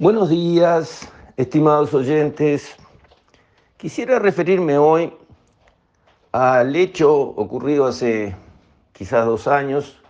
Buenos días, estimados oyentes. Quisiera referirme hoy al hecho ocurrido hace quizás dos años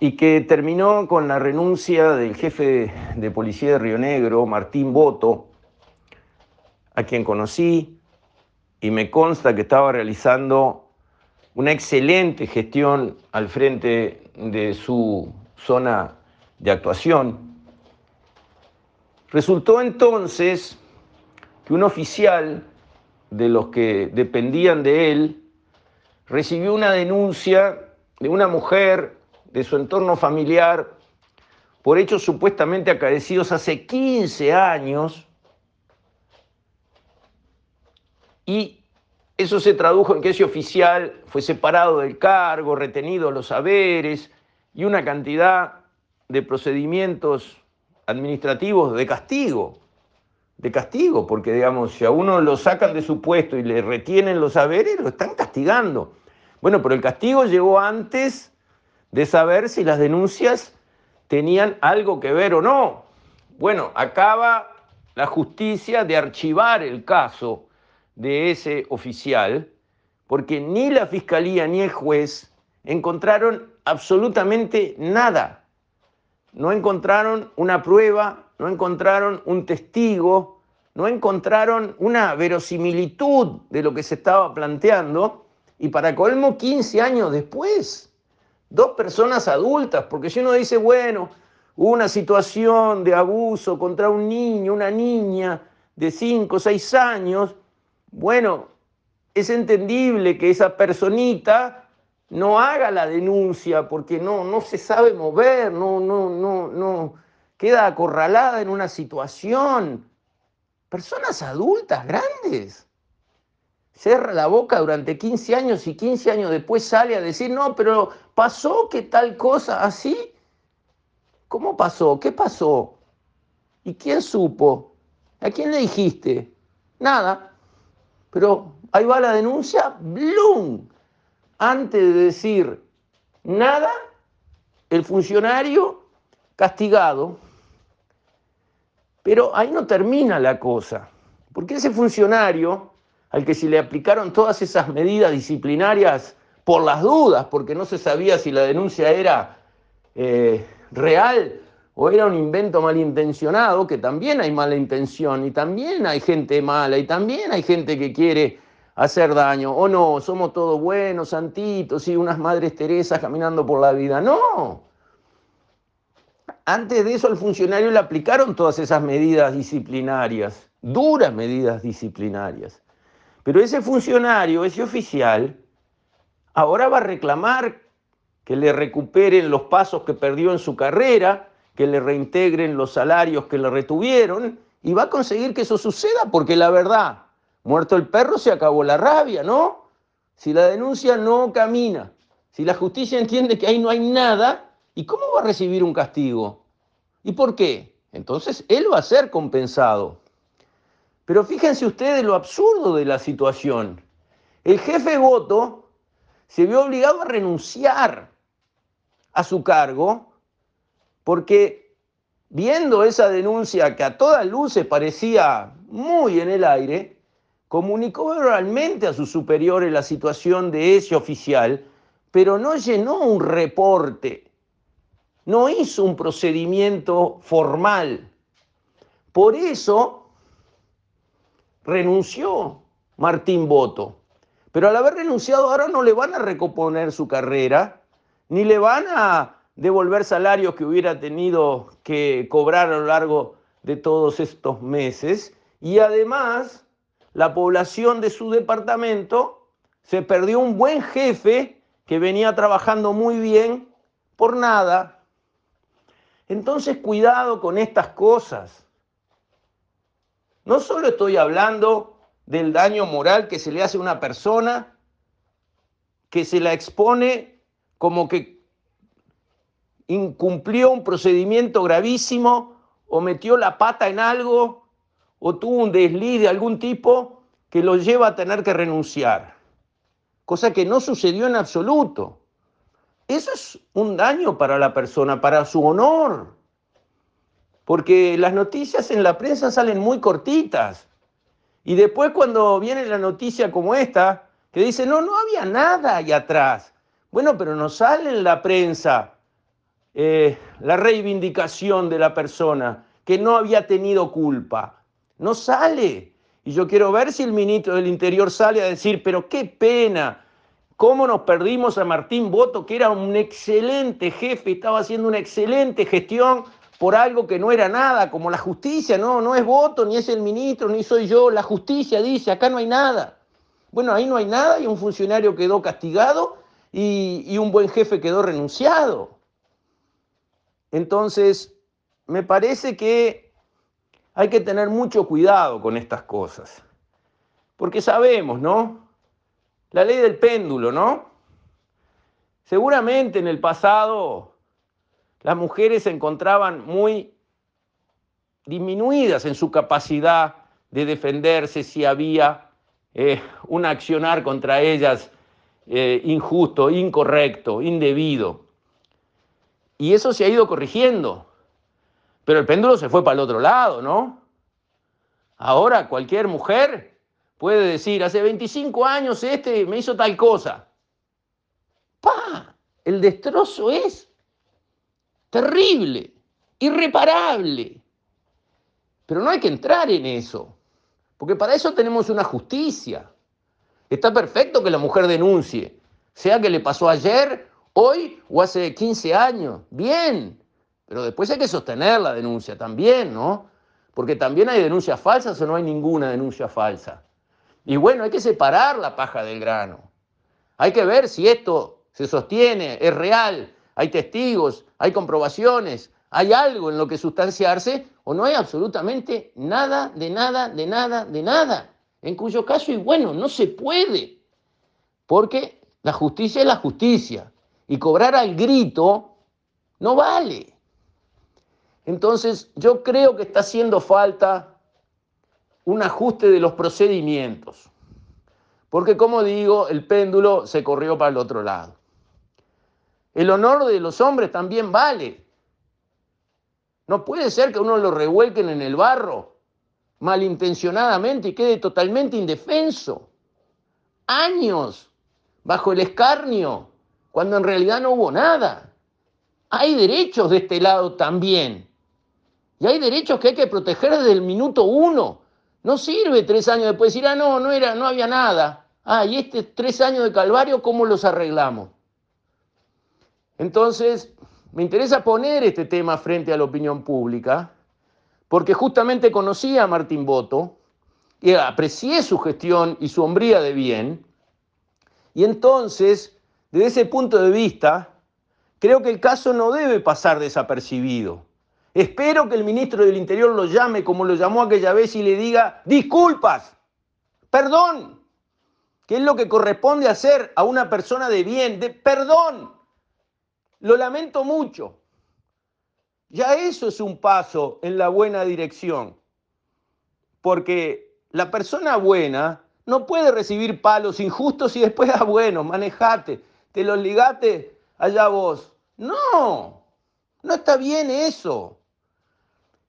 y que terminó con la renuncia del jefe de policía de Río Negro, Martín Boto, a quien conocí y me consta que estaba realizando una excelente gestión al frente de su zona de actuación. Resultó entonces que un oficial de los que dependían de él recibió una denuncia de una mujer de su entorno familiar por hechos supuestamente acaecidos hace 15 años. Y eso se tradujo en que ese oficial fue separado del cargo, retenido los saberes y una cantidad de procedimientos administrativos de castigo, de castigo, porque digamos, si a uno lo sacan de su puesto y le retienen los saberes, lo están castigando. Bueno, pero el castigo llegó antes de saber si las denuncias tenían algo que ver o no. Bueno, acaba la justicia de archivar el caso de ese oficial, porque ni la fiscalía ni el juez encontraron absolutamente nada. No encontraron una prueba, no encontraron un testigo, no encontraron una verosimilitud de lo que se estaba planteando. Y para colmo, 15 años después, dos personas adultas, porque si uno dice, bueno, una situación de abuso contra un niño, una niña de 5 o 6 años, bueno, es entendible que esa personita no haga la denuncia porque no, no se sabe mover, no, no, no, no, queda acorralada en una situación. Personas adultas, grandes. Cerra la boca durante 15 años y 15 años después sale a decir, no, pero pasó que tal cosa así. ¿Cómo pasó? ¿Qué pasó? ¿Y quién supo? ¿A quién le dijiste? Nada. Pero ahí va la denuncia, ¡blum! Antes de decir nada, el funcionario castigado. Pero ahí no termina la cosa, porque ese funcionario, al que se le aplicaron todas esas medidas disciplinarias por las dudas, porque no se sabía si la denuncia era eh, real o era un invento malintencionado, que también hay mala intención y también hay gente mala y también hay gente que quiere hacer daño. O no, somos todos buenos, santitos y unas madres Teresas caminando por la vida. No. Antes de eso al funcionario le aplicaron todas esas medidas disciplinarias, duras medidas disciplinarias. Pero ese funcionario, ese oficial, ahora va a reclamar que le recuperen los pasos que perdió en su carrera, que le reintegren los salarios que le retuvieron y va a conseguir que eso suceda porque la verdad, muerto el perro se acabó la rabia, ¿no? Si la denuncia no camina, si la justicia entiende que ahí no hay nada, ¿y cómo va a recibir un castigo? ¿Y por qué? Entonces él va a ser compensado. Pero fíjense ustedes lo absurdo de la situación. El jefe voto se vio obligado a renunciar a su cargo porque viendo esa denuncia que a todas luces parecía muy en el aire, comunicó verbalmente a sus superiores la situación de ese oficial, pero no llenó un reporte, no hizo un procedimiento formal. Por eso renunció Martín Boto. Pero al haber renunciado ahora no le van a recomponer su carrera, ni le van a devolver salarios que hubiera tenido que cobrar a lo largo de todos estos meses y además la población de su departamento se perdió un buen jefe que venía trabajando muy bien por nada. Entonces cuidado con estas cosas. No solo estoy hablando del daño moral que se le hace a una persona que se la expone como que incumplió un procedimiento gravísimo o metió la pata en algo o tuvo un desliz de algún tipo que lo lleva a tener que renunciar. Cosa que no sucedió en absoluto. Eso es un daño para la persona, para su honor. porque las noticias en la prensa salen muy cortitas. Y después cuando viene la noticia como esta, que dice, no, no había nada ahí atrás. Bueno, pero no sale en la prensa eh, la reivindicación de la persona que no había tenido culpa. No sale. Y yo quiero ver si el ministro del Interior sale a decir, pero qué pena, cómo nos perdimos a Martín Boto, que era un excelente jefe, estaba haciendo una excelente gestión por algo que no era nada, como la justicia, no, no es voto, ni es el ministro, ni soy yo, la justicia dice, acá no hay nada. Bueno, ahí no hay nada y un funcionario quedó castigado y, y un buen jefe quedó renunciado. Entonces, me parece que hay que tener mucho cuidado con estas cosas, porque sabemos, ¿no? La ley del péndulo, ¿no? Seguramente en el pasado las mujeres se encontraban muy disminuidas en su capacidad de defenderse si había eh, un accionar contra ellas eh, injusto, incorrecto, indebido. Y eso se ha ido corrigiendo. Pero el péndulo se fue para el otro lado, ¿no? Ahora cualquier mujer puede decir, hace 25 años este me hizo tal cosa. ¡Pa! El destrozo es terrible, irreparable. Pero no hay que entrar en eso, porque para eso tenemos una justicia. Está perfecto que la mujer denuncie, sea que le pasó ayer, hoy o hace 15 años. Bien, pero después hay que sostener la denuncia también, ¿no? Porque también hay denuncias falsas o no hay ninguna denuncia falsa. Y bueno, hay que separar la paja del grano. Hay que ver si esto se sostiene, es real, hay testigos, hay comprobaciones, hay algo en lo que sustanciarse o no hay absolutamente nada, de nada, de nada, de nada. En cuyo caso, y bueno, no se puede, porque la justicia es la justicia y cobrar al grito no vale. Entonces, yo creo que está haciendo falta un ajuste de los procedimientos, porque como digo, el péndulo se corrió para el otro lado. El honor de los hombres también vale. No puede ser que uno lo revuelquen en el barro malintencionadamente y quede totalmente indefenso. Años bajo el escarnio, cuando en realidad no hubo nada. Hay derechos de este lado también. Y hay derechos que hay que proteger desde el minuto uno. No sirve tres años después decir, ah, no, no, era, no había nada. Ah, y este tres años de calvario, ¿cómo los arreglamos? Entonces, me interesa poner este tema frente a la opinión pública, porque justamente conocí a Martín Boto y aprecié su gestión y su hombría de bien, y entonces, desde ese punto de vista, creo que el caso no debe pasar desapercibido. Espero que el ministro del Interior lo llame como lo llamó aquella vez y le diga, disculpas, perdón, que es lo que corresponde hacer a una persona de bien, de perdón, lo lamento mucho. Ya eso es un paso en la buena dirección. Porque la persona buena no puede recibir palos injustos y después, ah, bueno, manejate, te los ligate, allá vos. No, no está bien eso.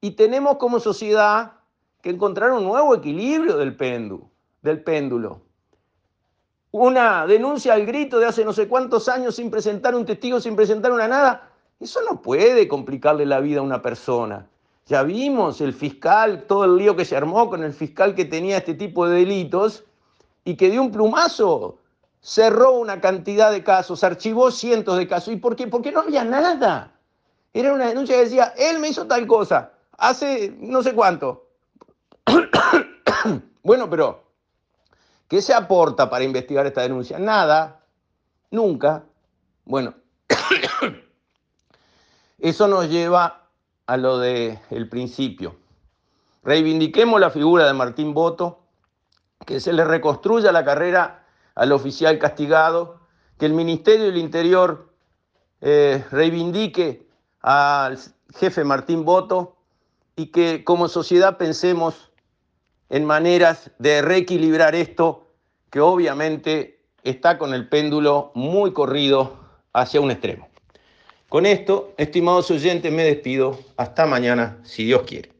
Y tenemos como sociedad que encontrar un nuevo equilibrio del péndulo. Del péndulo una denuncia al grito de hace no sé cuántos años sin presentar un testigo, sin presentar una nada, eso no puede complicarle la vida a una persona. Ya vimos el fiscal, todo el lío que se armó con el fiscal que tenía este tipo de delitos y que de un plumazo cerró una cantidad de casos, archivó cientos de casos. ¿Y por qué? Porque no había nada. Era una denuncia que decía, él me hizo tal cosa, hace no sé cuánto. bueno, pero ¿Qué se aporta para investigar esta denuncia? Nada, nunca. Bueno, eso nos lleva a lo del principio. Reivindiquemos la figura de Martín Boto, que se le reconstruya la carrera al oficial castigado, que el Ministerio del Interior eh, reivindique al jefe Martín Boto y que como sociedad pensemos en maneras de reequilibrar esto que obviamente está con el péndulo muy corrido hacia un extremo. Con esto, estimados oyentes, me despido. Hasta mañana, si Dios quiere.